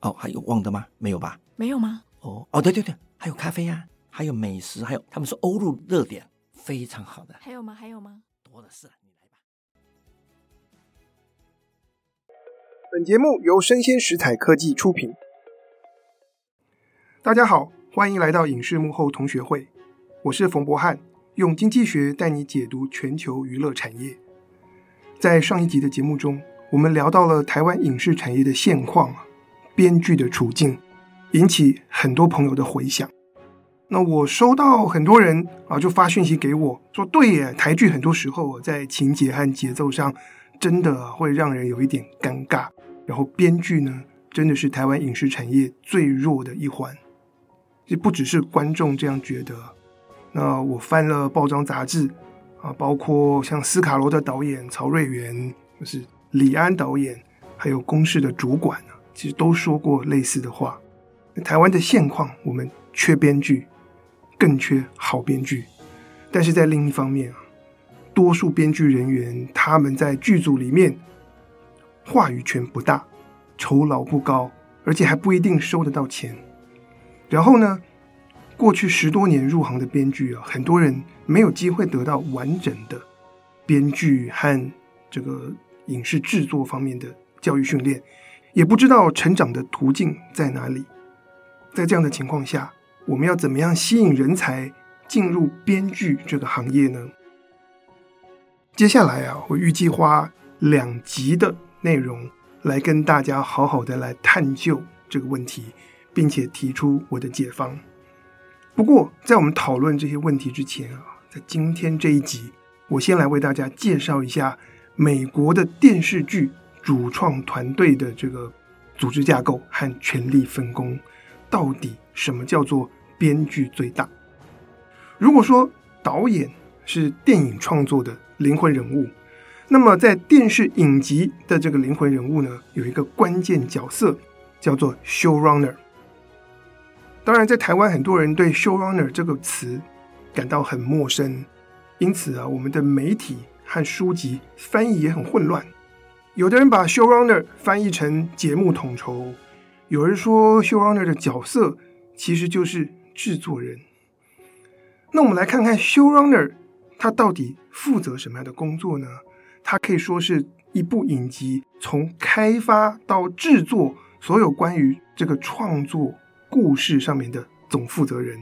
哦，还有忘的吗？没有吧？没有吗？哦哦，对对对，还有咖啡呀、啊，还有美食，还有他们说欧陆热点，非常好的。还有吗？还有吗？多的是，你来吧。本节目由生鲜食材科技出品。大家好，欢迎来到影视幕后同学会，我是冯博翰，用经济学带你解读全球娱乐产业。在上一集的节目中，我们聊到了台湾影视产业的现况，编剧的处境，引起很多朋友的回响。那我收到很多人啊，就发讯息给我说：“对耶，台剧很多时候在情节和节奏上，真的会让人有一点尴尬。然后编剧呢，真的是台湾影视产业最弱的一环。这不只是观众这样觉得。那我翻了报章杂志啊，包括像斯卡罗的导演曹瑞元，就是。李安导演还有公视的主管呢，其实都说过类似的话。台湾的现况，我们缺编剧，更缺好编剧。但是在另一方面啊，多数编剧人员他们在剧组里面话语权不大，酬劳不高，而且还不一定收得到钱。然后呢，过去十多年入行的编剧啊，很多人没有机会得到完整的编剧和这个。影视制作方面的教育训练，也不知道成长的途径在哪里。在这样的情况下，我们要怎么样吸引人才进入编剧这个行业呢？接下来啊，我预计花两集的内容来跟大家好好的来探究这个问题，并且提出我的解方。不过，在我们讨论这些问题之前啊，在今天这一集，我先来为大家介绍一下。美国的电视剧主创团队的这个组织架构和权力分工，到底什么叫做编剧最大？如果说导演是电影创作的灵魂人物，那么在电视影集的这个灵魂人物呢，有一个关键角色叫做 showrunner。当然，在台湾很多人对 showrunner 这个词感到很陌生，因此啊，我们的媒体。和书籍翻译也很混乱，有的人把 showrunner 翻译成节目统筹，有人说 showrunner 的角色其实就是制作人。那我们来看看 showrunner 他到底负责什么样的工作呢？他可以说是一部影集从开发到制作，所有关于这个创作故事上面的总负责人。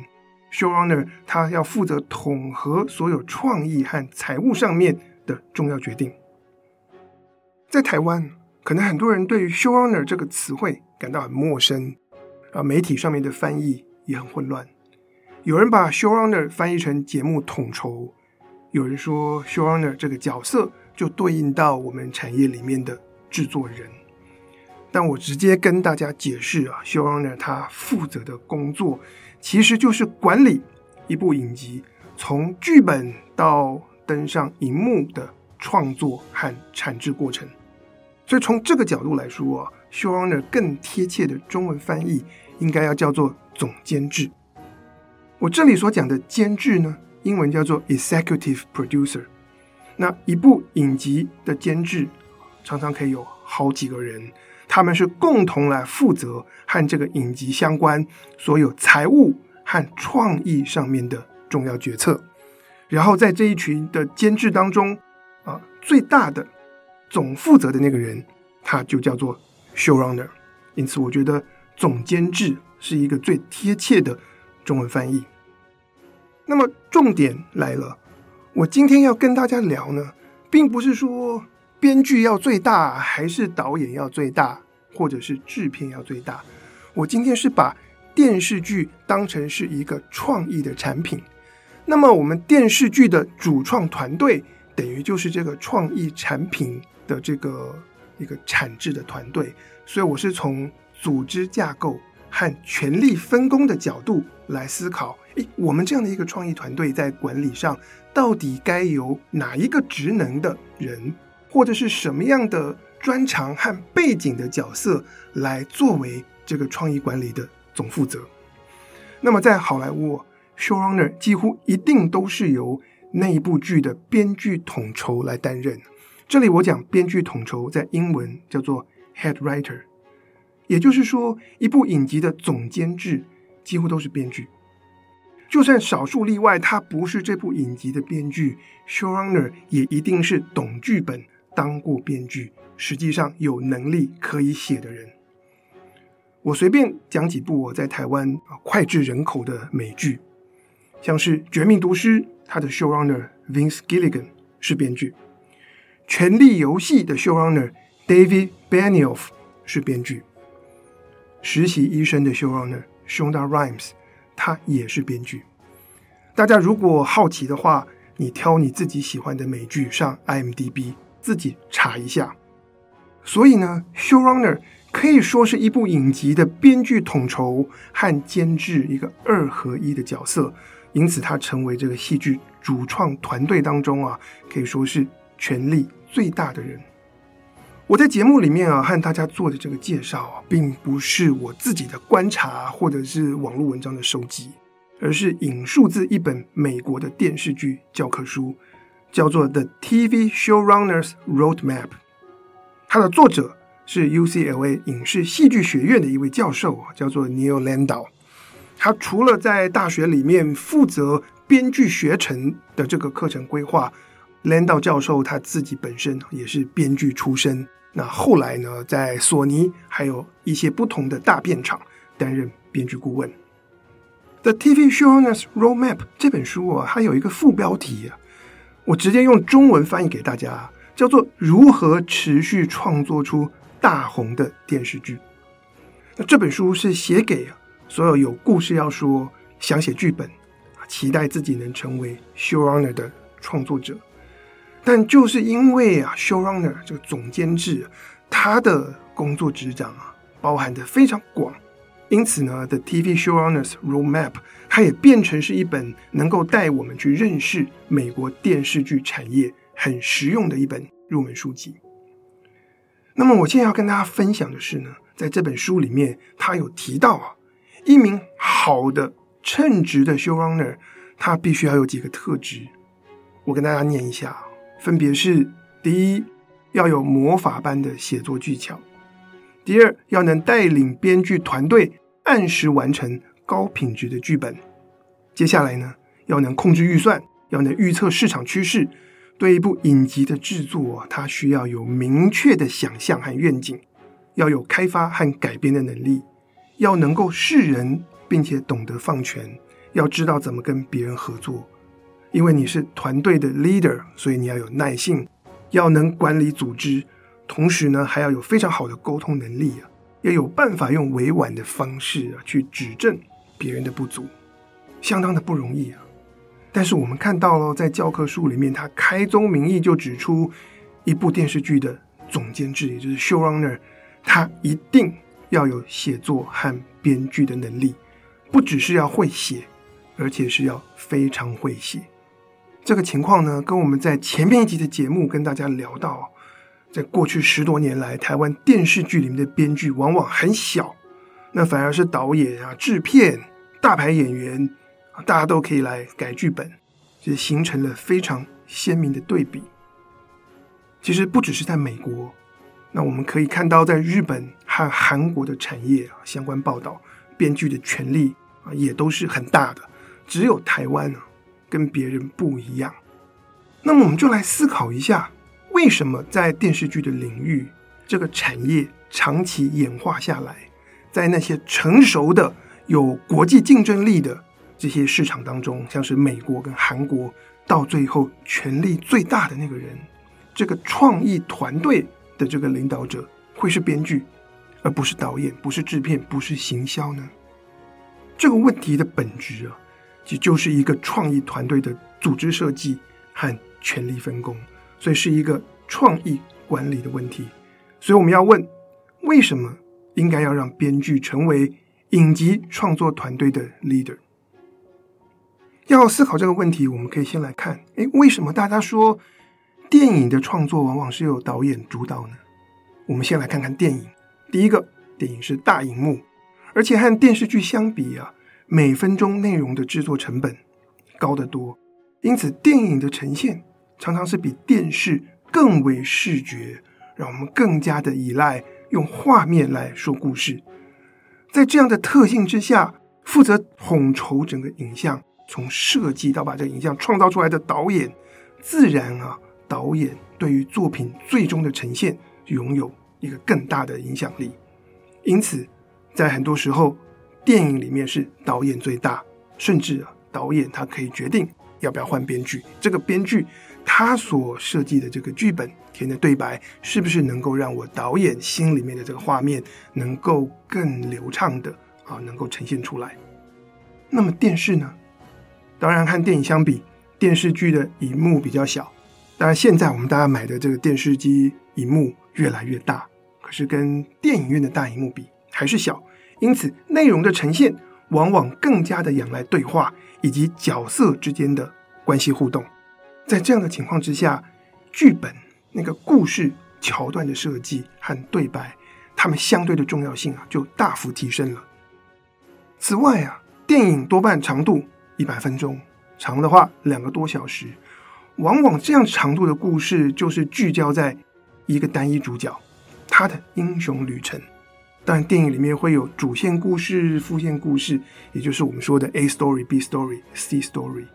showrunner 他要负责统合所有创意和财务上面的重要决定，在台湾，可能很多人对于 showrunner 这个词汇感到很陌生，啊，媒体上面的翻译也很混乱。有人把 showrunner 翻译成节目统筹，有人说 showrunner 这个角色就对应到我们产业里面的制作人。但我直接跟大家解释啊，showrunner 他负责的工作其实就是管理一部影集，从剧本到登上荧幕的创作和产制过程，所以从这个角度来说啊，showrunner 更贴切的中文翻译应该要叫做总监制。我这里所讲的监制呢，英文叫做 executive producer。那一部影集的监制常常可以有好几个人，他们是共同来负责和这个影集相关所有财务和创意上面的重要决策。然后在这一群的监制当中，啊，最大的总负责的那个人，他就叫做 showrunner。因此，我觉得总监制是一个最贴切的中文翻译。那么，重点来了，我今天要跟大家聊呢，并不是说编剧要最大，还是导演要最大，或者是制片要最大。我今天是把电视剧当成是一个创意的产品。那么，我们电视剧的主创团队等于就是这个创意产品的这个一个产制的团队，所以我是从组织架构和权力分工的角度来思考，诶，我们这样的一个创意团队在管理上，到底该由哪一个职能的人，或者是什么样的专长和背景的角色来作为这个创意管理的总负责？那么在好莱坞，showrunner 几乎一定都是由那一部剧的编剧统筹来担任。这里我讲编剧统筹，在英文叫做 head writer。也就是说，一部影集的总监制几乎都是编剧，就算少数例外，他不是这部影集的编剧，showrunner 也一定是懂剧本、当过编剧，实际上有能力可以写的人。我随便讲几部我在台湾啊脍炙人口的美剧，像是《绝命毒师》，他的 showrunner Vince Gilligan 是编剧，《权力游戏》的 showrunner David Benioff 是编剧。实习医生的 showrunner Shonda Rhimes，他也是编剧。大家如果好奇的话，你挑你自己喜欢的美剧上 IMDB 自己查一下。所以呢，showrunner 可以说是一部影集的编剧统筹和监制一个二合一的角色，因此他成为这个戏剧主创团队当中啊，可以说是权力最大的人。我在节目里面啊，和大家做的这个介绍啊，并不是我自己的观察或者是网络文章的收集，而是引述自一本美国的电视剧教科书，叫做《The TV Showrunners Roadmap》。它的作者是 UCLA 影视戏剧学院的一位教授，叫做 Neil Landau。他除了在大学里面负责编剧学程的这个课程规划，Landau 教授他自己本身也是编剧出身。那后来呢，在索尼还有一些不同的大片场担任编剧顾问。《The TV Showrunners Roadmap》这本书啊，它有一个副标题啊，我直接用中文翻译给大家，叫做“如何持续创作出大红的电视剧”。那这本书是写给所有有故事要说、想写剧本、期待自己能成为 showrunner 的创作者。但就是因为啊，showrunner 这个总监制，他的工作职掌啊，包含的非常广，因此呢，The TV Showrunners Roadmap 它也变成是一本能够带我们去认识美国电视剧产业很实用的一本入门书籍。那么，我现在要跟大家分享的是呢，在这本书里面，他有提到啊，一名好的称职的 showrunner，他必须要有几个特质，我跟大家念一下。分别是：第一，要有魔法般的写作技巧；第二，要能带领编剧团队按时完成高品质的剧本；接下来呢，要能控制预算，要能预测市场趋势。对一部影集的制作，它需要有明确的想象和愿景，要有开发和改编的能力，要能够识人，并且懂得放权，要知道怎么跟别人合作。因为你是团队的 leader，所以你要有耐性，要能管理组织，同时呢，还要有非常好的沟通能力啊，要有办法用委婉的方式啊去指正别人的不足，相当的不容易啊。但是我们看到了，在教科书里面，他开宗明义就指出，一部电视剧的总监制，也就是 showrunner，他一定要有写作和编剧的能力，不只是要会写，而且是要非常会写。这个情况呢，跟我们在前面一集的节目跟大家聊到，在过去十多年来，台湾电视剧里面的编剧往往很小，那反而是导演啊、制片、大牌演员啊，大家都可以来改剧本，就形成了非常鲜明的对比。其实不只是在美国，那我们可以看到，在日本和韩国的产业啊相关报道，编剧的权力啊也都是很大的，只有台湾呢。跟别人不一样，那么我们就来思考一下，为什么在电视剧的领域，这个产业长期演化下来，在那些成熟的、有国际竞争力的这些市场当中，像是美国跟韩国，到最后权力最大的那个人，这个创意团队的这个领导者会是编剧，而不是导演，不是制片，不是行销呢？这个问题的本质啊。其实就是一个创意团队的组织设计和权力分工，所以是一个创意管理的问题。所以我们要问：为什么应该要让编剧成为影集创作团队的 leader。要思考这个问题，我们可以先来看，诶，为什么大家说电影的创作往往是由导演主导呢？我们先来看看电影。第一个，电影是大荧幕，而且和电视剧相比啊，每分钟内容的制作成本高得多，因此电影的呈现常常是比电视更为视觉，让我们更加的依赖用画面来说故事。在这样的特性之下，负责统筹整个影像。从设计到把这个影像创造出来的导演，自然啊，导演对于作品最终的呈现拥有一个更大的影响力。因此，在很多时候，电影里面是导演最大，甚至啊，导演他可以决定要不要换编剧。这个编剧他所设计的这个剧本填的对白，是不是能够让我导演心里面的这个画面能够更流畅的啊，能够呈现出来？那么电视呢？当然，和电影相比，电视剧的荧幕比较小。当然，现在我们大家买的这个电视机荧幕越来越大，可是跟电影院的大荧幕比还是小。因此，内容的呈现往往更加的仰赖对话以及角色之间的关系互动。在这样的情况之下，剧本那个故事桥段的设计和对白，它们相对的重要性啊，就大幅提升了。此外啊，电影多半长度。一百分钟，长的话两个多小时，往往这样长度的故事就是聚焦在一个单一主角他的英雄旅程。当然，电影里面会有主线故事、副线故事，也就是我们说的 A story、B story、C story。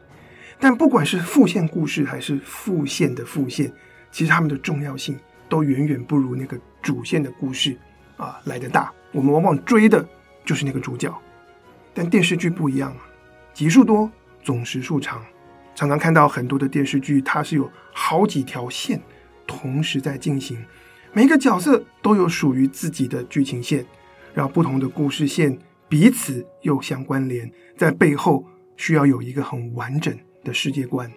但不管是副线故事还是副线的副线，其实它们的重要性都远远不如那个主线的故事啊来得大。我们往往追的就是那个主角，但电视剧不一样。集数多，总时数长，常常看到很多的电视剧，它是有好几条线同时在进行，每个角色都有属于自己的剧情线，然后不同的故事线彼此又相关联，在背后需要有一个很完整的世界观。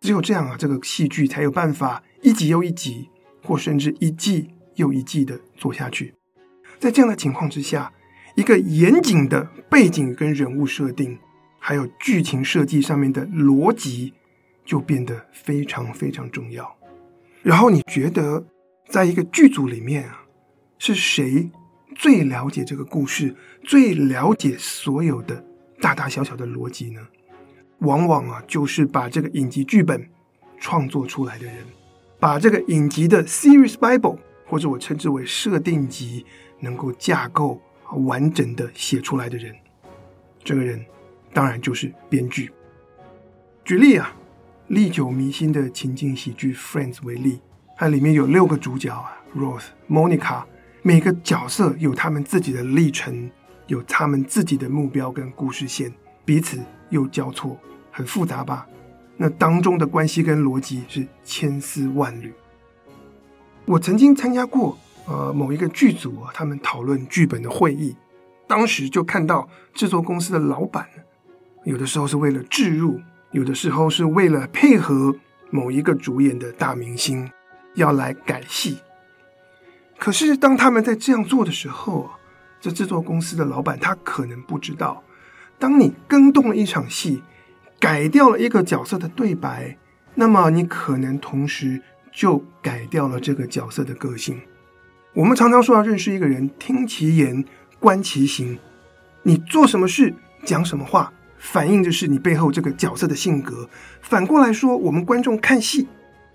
只有这样啊，这个戏剧才有办法一集又一集，或甚至一季又一季的做下去。在这样的情况之下，一个严谨的背景跟人物设定。还有剧情设计上面的逻辑就变得非常非常重要。然后你觉得，在一个剧组里面啊，是谁最了解这个故事，最了解所有的大大小小的逻辑呢？往往啊，就是把这个影集剧本创作出来的人，把这个影集的 Series Bible 或者我称之为设定集，能够架构完整的写出来的人，这个人。当然就是编剧。举例啊，历久弥新的情景喜剧《Friends》为例，它里面有六个主角啊，Rose、Monica，每个角色有他们自己的历程，有他们自己的目标跟故事线，彼此又交错，很复杂吧？那当中的关系跟逻辑是千丝万缕。我曾经参加过呃某一个剧组啊，他们讨论剧本的会议，当时就看到制作公司的老板。有的时候是为了置入，有的时候是为了配合某一个主演的大明星要来改戏。可是当他们在这样做的时候，这制作公司的老板他可能不知道，当你更动了一场戏，改掉了一个角色的对白，那么你可能同时就改掉了这个角色的个性。我们常常说要认识一个人，听其言，观其行。你做什么事，讲什么话。反映的是你背后这个角色的性格。反过来说，我们观众看戏，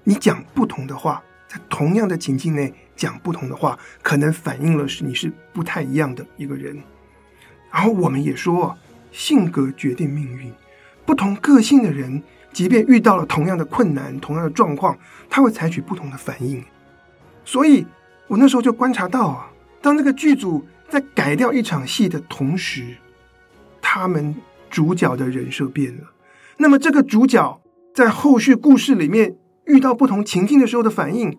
你讲不同的话，在同样的情境内讲不同的话，可能反映了是你是不太一样的一个人。然后我们也说，性格决定命运。不同个性的人，即便遇到了同样的困难、同样的状况，他会采取不同的反应。所以我那时候就观察到啊，当这个剧组在改掉一场戏的同时，他们。主角的人设变了，那么这个主角在后续故事里面遇到不同情境的时候的反应，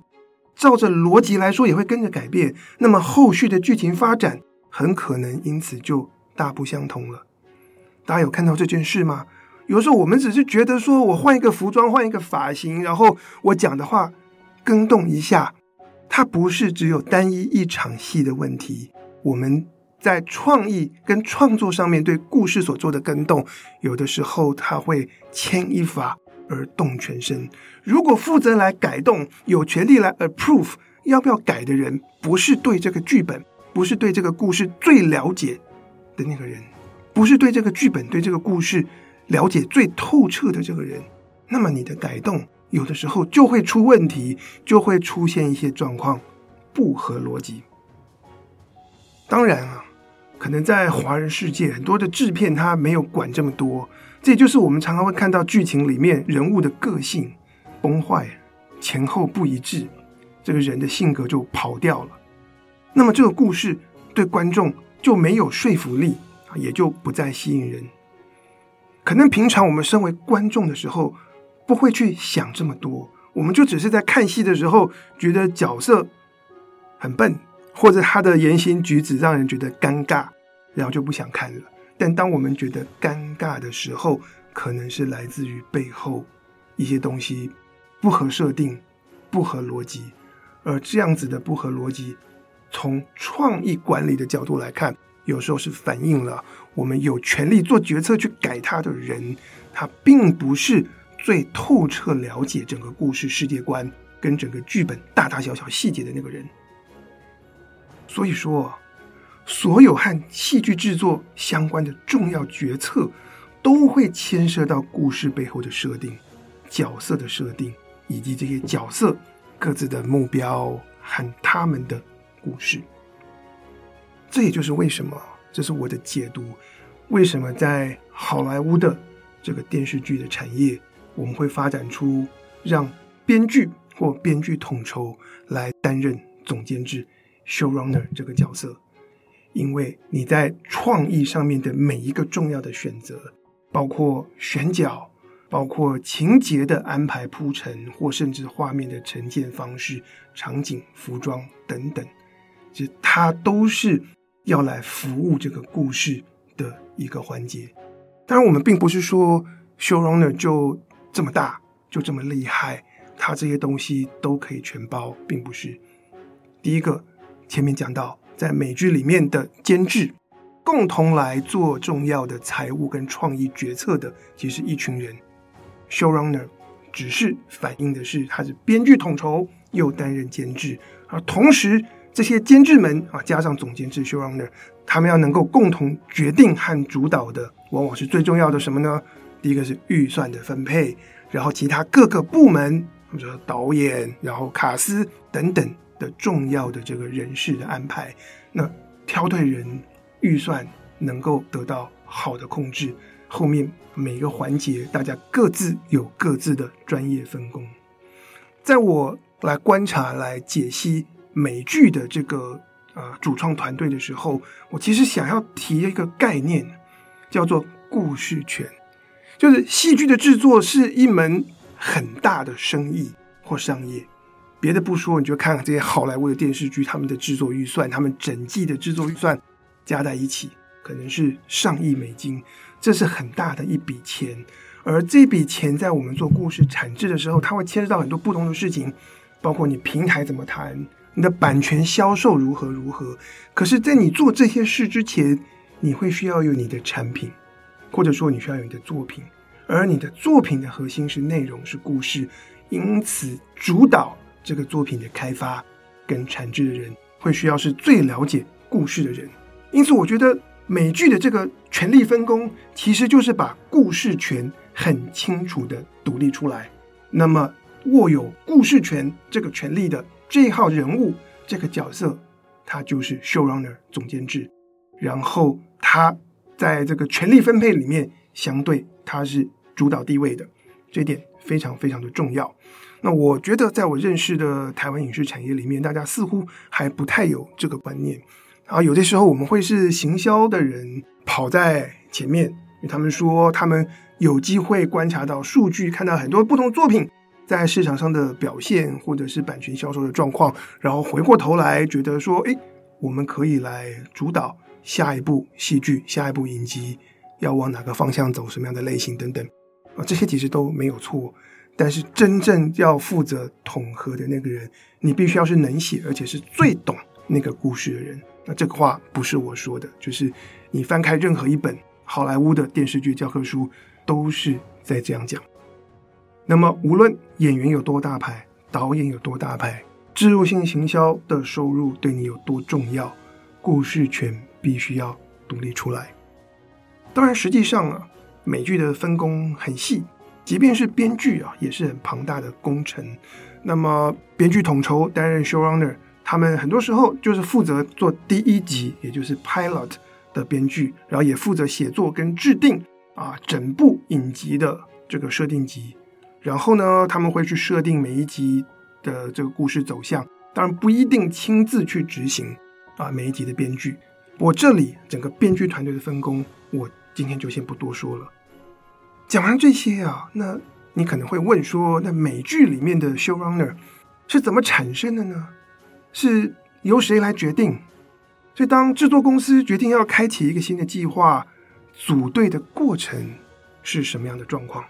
照着逻辑来说也会跟着改变。那么后续的剧情发展很可能因此就大不相同了。大家有看到这件事吗？有时候我们只是觉得说我换一个服装、换一个发型，然后我讲的话更动一下，它不是只有单一一场戏的问题。我们在创意跟创作上面对故事所做的更动，有的时候它会牵一发而动全身。如果负责来改动、有权利来 approve 要不要改的人，不是对这个剧本，不是对这个故事最了解的那个人，不是对这个剧本、对这个故事了解最透彻的这个人，那么你的改动有的时候就会出问题，就会出现一些状况不合逻辑。当然啊，可能在华人世界，很多的制片他没有管这么多，这就是我们常常会看到剧情里面人物的个性崩坏，前后不一致，这个人的性格就跑掉了。那么这个故事对观众就没有说服力，也就不再吸引人。可能平常我们身为观众的时候，不会去想这么多，我们就只是在看戏的时候觉得角色很笨。或者他的言行举止让人觉得尴尬，然后就不想看了。但当我们觉得尴尬的时候，可能是来自于背后一些东西不合设定、不合逻辑，而这样子的不合逻辑，从创意管理的角度来看，有时候是反映了我们有权利做决策去改它的人，他并不是最透彻了解整个故事世界观跟整个剧本大大小小细节的那个人。所以说，所有和戏剧制作相关的重要决策，都会牵涉到故事背后的设定、角色的设定，以及这些角色各自的目标和他们的故事。这也就是为什么，这是我的解读，为什么在好莱坞的这个电视剧的产业，我们会发展出让编剧或编剧统筹来担任总监制。Showrunner 这个角色，因为你在创意上面的每一个重要的选择，包括选角，包括情节的安排铺陈，或甚至画面的呈现方式、场景、服装等等，其实它都是要来服务这个故事的一个环节。当然，我们并不是说 Showrunner 就这么大，就这么厉害，他这些东西都可以全包，并不是。第一个。前面讲到，在美剧里面的监制共同来做重要的财务跟创意决策的，其实一群人。Showrunner 只是反映的是他是编剧统筹又担任监制，而同时这些监制们啊，加上总监制 Showrunner，他们要能够共同决定和主导的，往往是最重要的什么呢？第一个是预算的分配，然后其他各个部门，或者说导演，然后卡司等等。的重要的这个人事的安排，那挑对人，预算能够得到好的控制，后面每一个环节大家各自有各自的专业分工。在我来观察、来解析美剧的这个呃主创团队的时候，我其实想要提一个概念，叫做故事权，就是戏剧的制作是一门很大的生意或商业。别的不说，你就看看这些好莱坞的电视剧，他们的制作预算，他们整季的制作预算加在一起，可能是上亿美金，这是很大的一笔钱。而这笔钱在我们做故事产制的时候，它会牵涉到很多不同的事情，包括你平台怎么谈，你的版权销售如何如何。可是，在你做这些事之前，你会需要有你的产品，或者说你需要有你的作品，而你的作品的核心是内容，是故事，因此主导。这个作品的开发跟产制的人会需要是最了解故事的人，因此我觉得美剧的这个权力分工其实就是把故事权很清楚的独立出来。那么握有故事权这个权力的这一号人物这个角色，他就是 showrunner 总监制，然后他在这个权力分配里面相对他是主导地位的，这点非常非常的重要。那我觉得，在我认识的台湾影视产业里面，大家似乎还不太有这个观念。然后有的时候，我们会是行销的人跑在前面，因为他们说他们有机会观察到数据，看到很多不同作品在市场上的表现，或者是版权销售的状况，然后回过头来觉得说，哎，我们可以来主导下一部戏剧、下一部影集要往哪个方向走，什么样的类型等等啊，这些其实都没有错。但是真正要负责统合的那个人，你必须要是能写，而且是最懂那个故事的人。那这个话不是我说的，就是你翻开任何一本好莱坞的电视剧教科书，都是在这样讲。那么，无论演员有多大牌，导演有多大牌，置入性行销的收入对你有多重要，故事权必须要独立出来。当然，实际上啊，美剧的分工很细，即便是编剧啊，也是很庞大的工程。那么，编剧统筹担任 showrunner，他们很多时候就是负责做第一集，也就是 pilot 的编剧，然后也负责写作跟制定啊整部影集的这个设定集。然后呢，他们会去设定每一集的这个故事走向，当然不一定亲自去执行啊每一集的编剧。我这里整个编剧团队的分工，我今天就先不多说了。讲完这些啊，那你可能会问说，那美剧里面的 showrunner 是怎么产生的呢？是由谁来决定？所以当制作公司决定要开启一个新的计划，组队的过程是什么样的状况？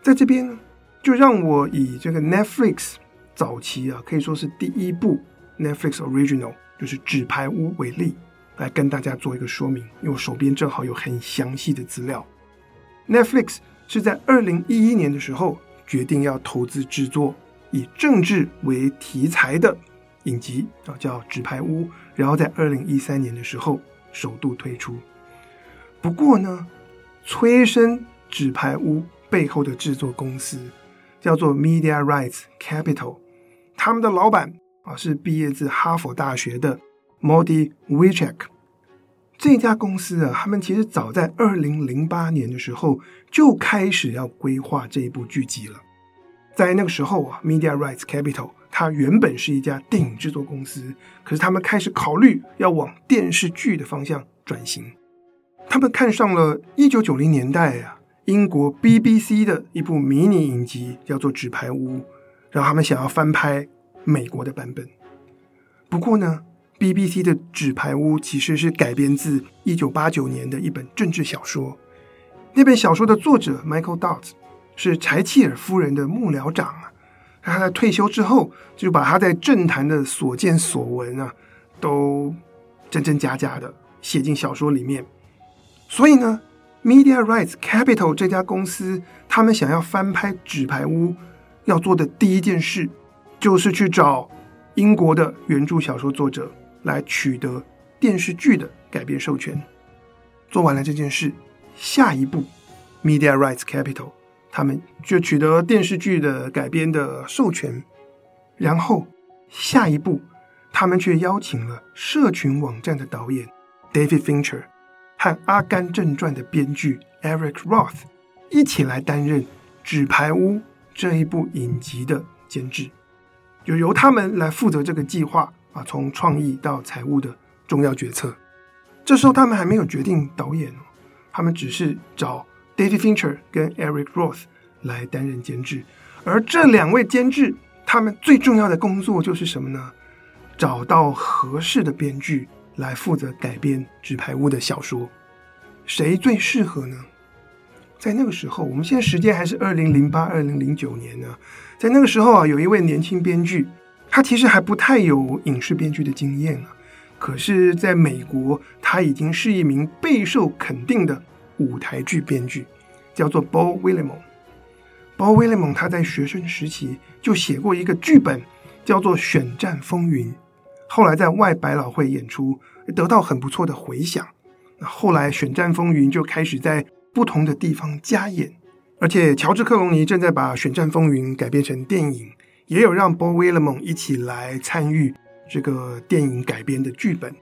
在这边呢，就让我以这个 Netflix 早期啊，可以说是第一部 Netflix Original，就是《纸牌屋》为例，来跟大家做一个说明。因为我手边正好有很详细的资料。Netflix 是在二零一一年的时候决定要投资制作以政治为题材的影集啊，叫《纸牌屋》，然后在二零一三年的时候首度推出。不过呢，催生《纸牌屋》。背后的制作公司叫做 Media Rights Capital，他们的老板啊是毕业自哈佛大学的 Modi Wiecek。这家公司啊，他们其实早在二零零八年的时候就开始要规划这一部剧集了。在那个时候啊，Media Rights Capital 它原本是一家电影制作公司，可是他们开始考虑要往电视剧的方向转型。他们看上了一九九零年代啊。英国 BBC 的一部迷你影集叫做《纸牌屋》，然后他们想要翻拍美国的版本。不过呢，BBC 的《纸牌屋》其实是改编自一九八九年的一本政治小说。那本小说的作者 Michael Dot 是柴契尔夫人的幕僚长啊。他在退休之后，就把他在政坛的所见所闻啊，都真真假假的写进小说里面。所以呢。Media Rights Capital 这家公司，他们想要翻拍《纸牌屋》，要做的第一件事，就是去找英国的原著小说作者来取得电视剧的改编授权。做完了这件事，下一步，Media Rights Capital 他们就取得电视剧的改编的授权，然后下一步，他们却邀请了社群网站的导演 David Fincher。和《阿甘正传》的编剧 Eric Roth 一起来担任《纸牌屋》这一部影集的监制，就由他们来负责这个计划啊，从创意到财务的重要决策。这时候他们还没有决定导演，他们只是找 David Fincher 跟 Eric Roth 来担任监制。而这两位监制，他们最重要的工作就是什么呢？找到合适的编剧。来负责改编《纸牌屋》的小说，谁最适合呢？在那个时候，我们现在时间还是二零零八、二零零九年呢。在那个时候啊，有一位年轻编剧，他其实还不太有影视编剧的经验啊。可是，在美国，他已经是一名备受肯定的舞台剧编剧，叫做 Beau Willimon。Beau Willimon 他在学生时期就写过一个剧本，叫做《选战风云》。后来在外百老汇演出，得到很不错的回响。那后来《选战风云》就开始在不同的地方加演，而且乔治·克隆尼正在把《选战风云》改编成电影，也有让 Beau Willimon 一起来参与这个电影改编的剧本。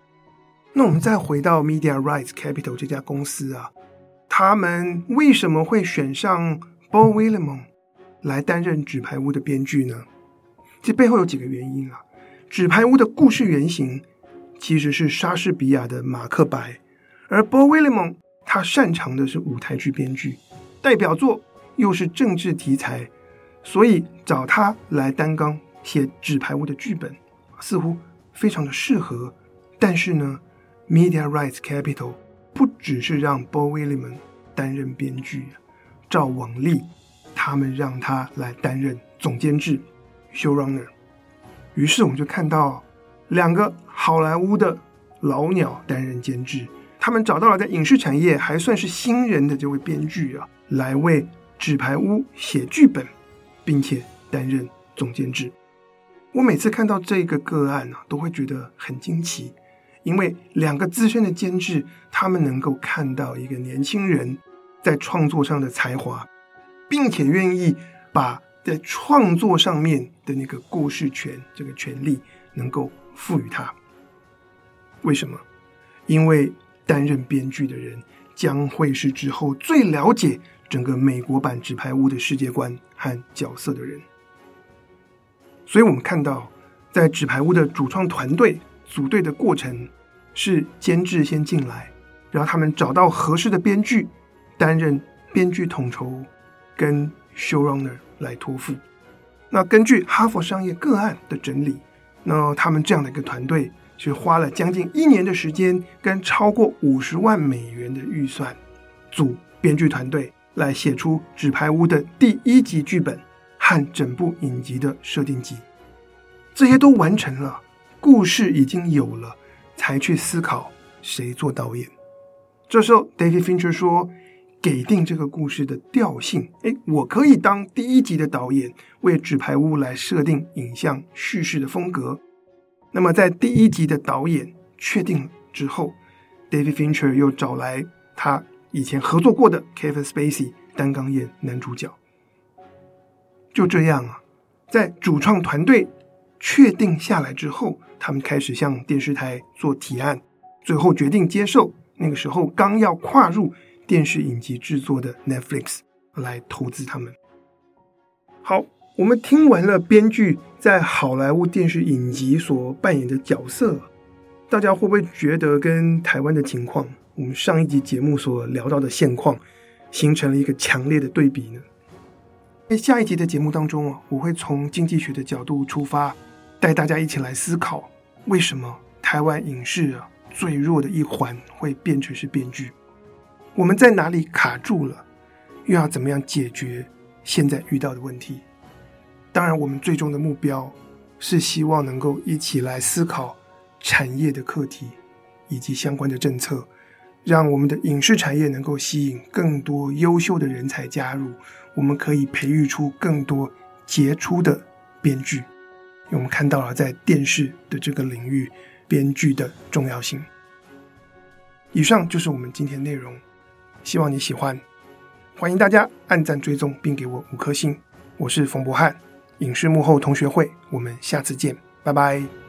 那我们再回到 Media Rights Capital 这家公司啊，他们为什么会选上 Beau Willimon 来担任《纸牌屋》的编剧呢？这背后有几个原因啊。《纸牌屋》的故事原型其实是莎士比亚的《马克白》，而 Beau Willimon 他擅长的是舞台剧编剧，代表作又是政治题材，所以找他来担纲写《纸牌屋》的剧本，似乎非常的适合。但是呢，Media Rights Capital 不只是让 Beau Willimon 担任编剧，照往例，他们让他来担任总监制 Showrunner。于是我们就看到两个好莱坞的老鸟担任监制。他们找到了在影视产业还算是新人的这位编剧啊，来为《纸牌屋》写剧本，并且担任总监制。我每次看到这个个案啊，都会觉得很惊奇，因为两个资深的监制，他们能够看到一个年轻人在创作上的才华，并且愿意把在创作上面的那个故事权这个权利能够赋予他。为什么？因为担任编剧的人将会是之后最了解整个美国版《纸牌屋》的世界观和角色的人。所以，我们看到在《纸牌屋》的主创团队组队的过程，是监制先进来，然后他们找到合适的编剧担任编剧统筹，跟 showrunner 来托付。那根据哈佛商业个案的整理，那他们这样的一个团队。是花了将近一年的时间，跟超过五十万美元的预算，组编剧团队来写出《纸牌屋》的第一集剧本和整部影集的设定集。这些都完成了，故事已经有了，才去思考谁做导演。这时候，David Fincher 说：“给定这个故事的调性，诶，我可以当第一集的导演，为《纸牌屋》来设定影像叙事的风格。”那么，在第一集的导演确定之后，David Fincher 又找来他以前合作过的 Kevin Spacey 担纲演男主角。就这样啊，在主创团队确定下来之后，他们开始向电视台做提案，最后决定接受。那个时候刚要跨入电视影集制作的 Netflix 来投资他们。好。我们听完了编剧在好莱坞电视影集所扮演的角色，大家会不会觉得跟台湾的情况，我们上一集节目所聊到的现况，形成了一个强烈的对比呢？在下一集的节目当中啊，我会从经济学的角度出发，带大家一起来思考，为什么台湾影视啊最弱的一环会变成是编剧？我们在哪里卡住了？又要怎么样解决现在遇到的问题？当然，我们最终的目标是希望能够一起来思考产业的课题以及相关的政策，让我们的影视产业能够吸引更多优秀的人才加入，我们可以培育出更多杰出的编剧。因为我们看到了在电视的这个领域，编剧的重要性。以上就是我们今天内容，希望你喜欢，欢迎大家按赞追踪并给我五颗星。我是冯博翰。影视幕后同学会，我们下次见，拜拜。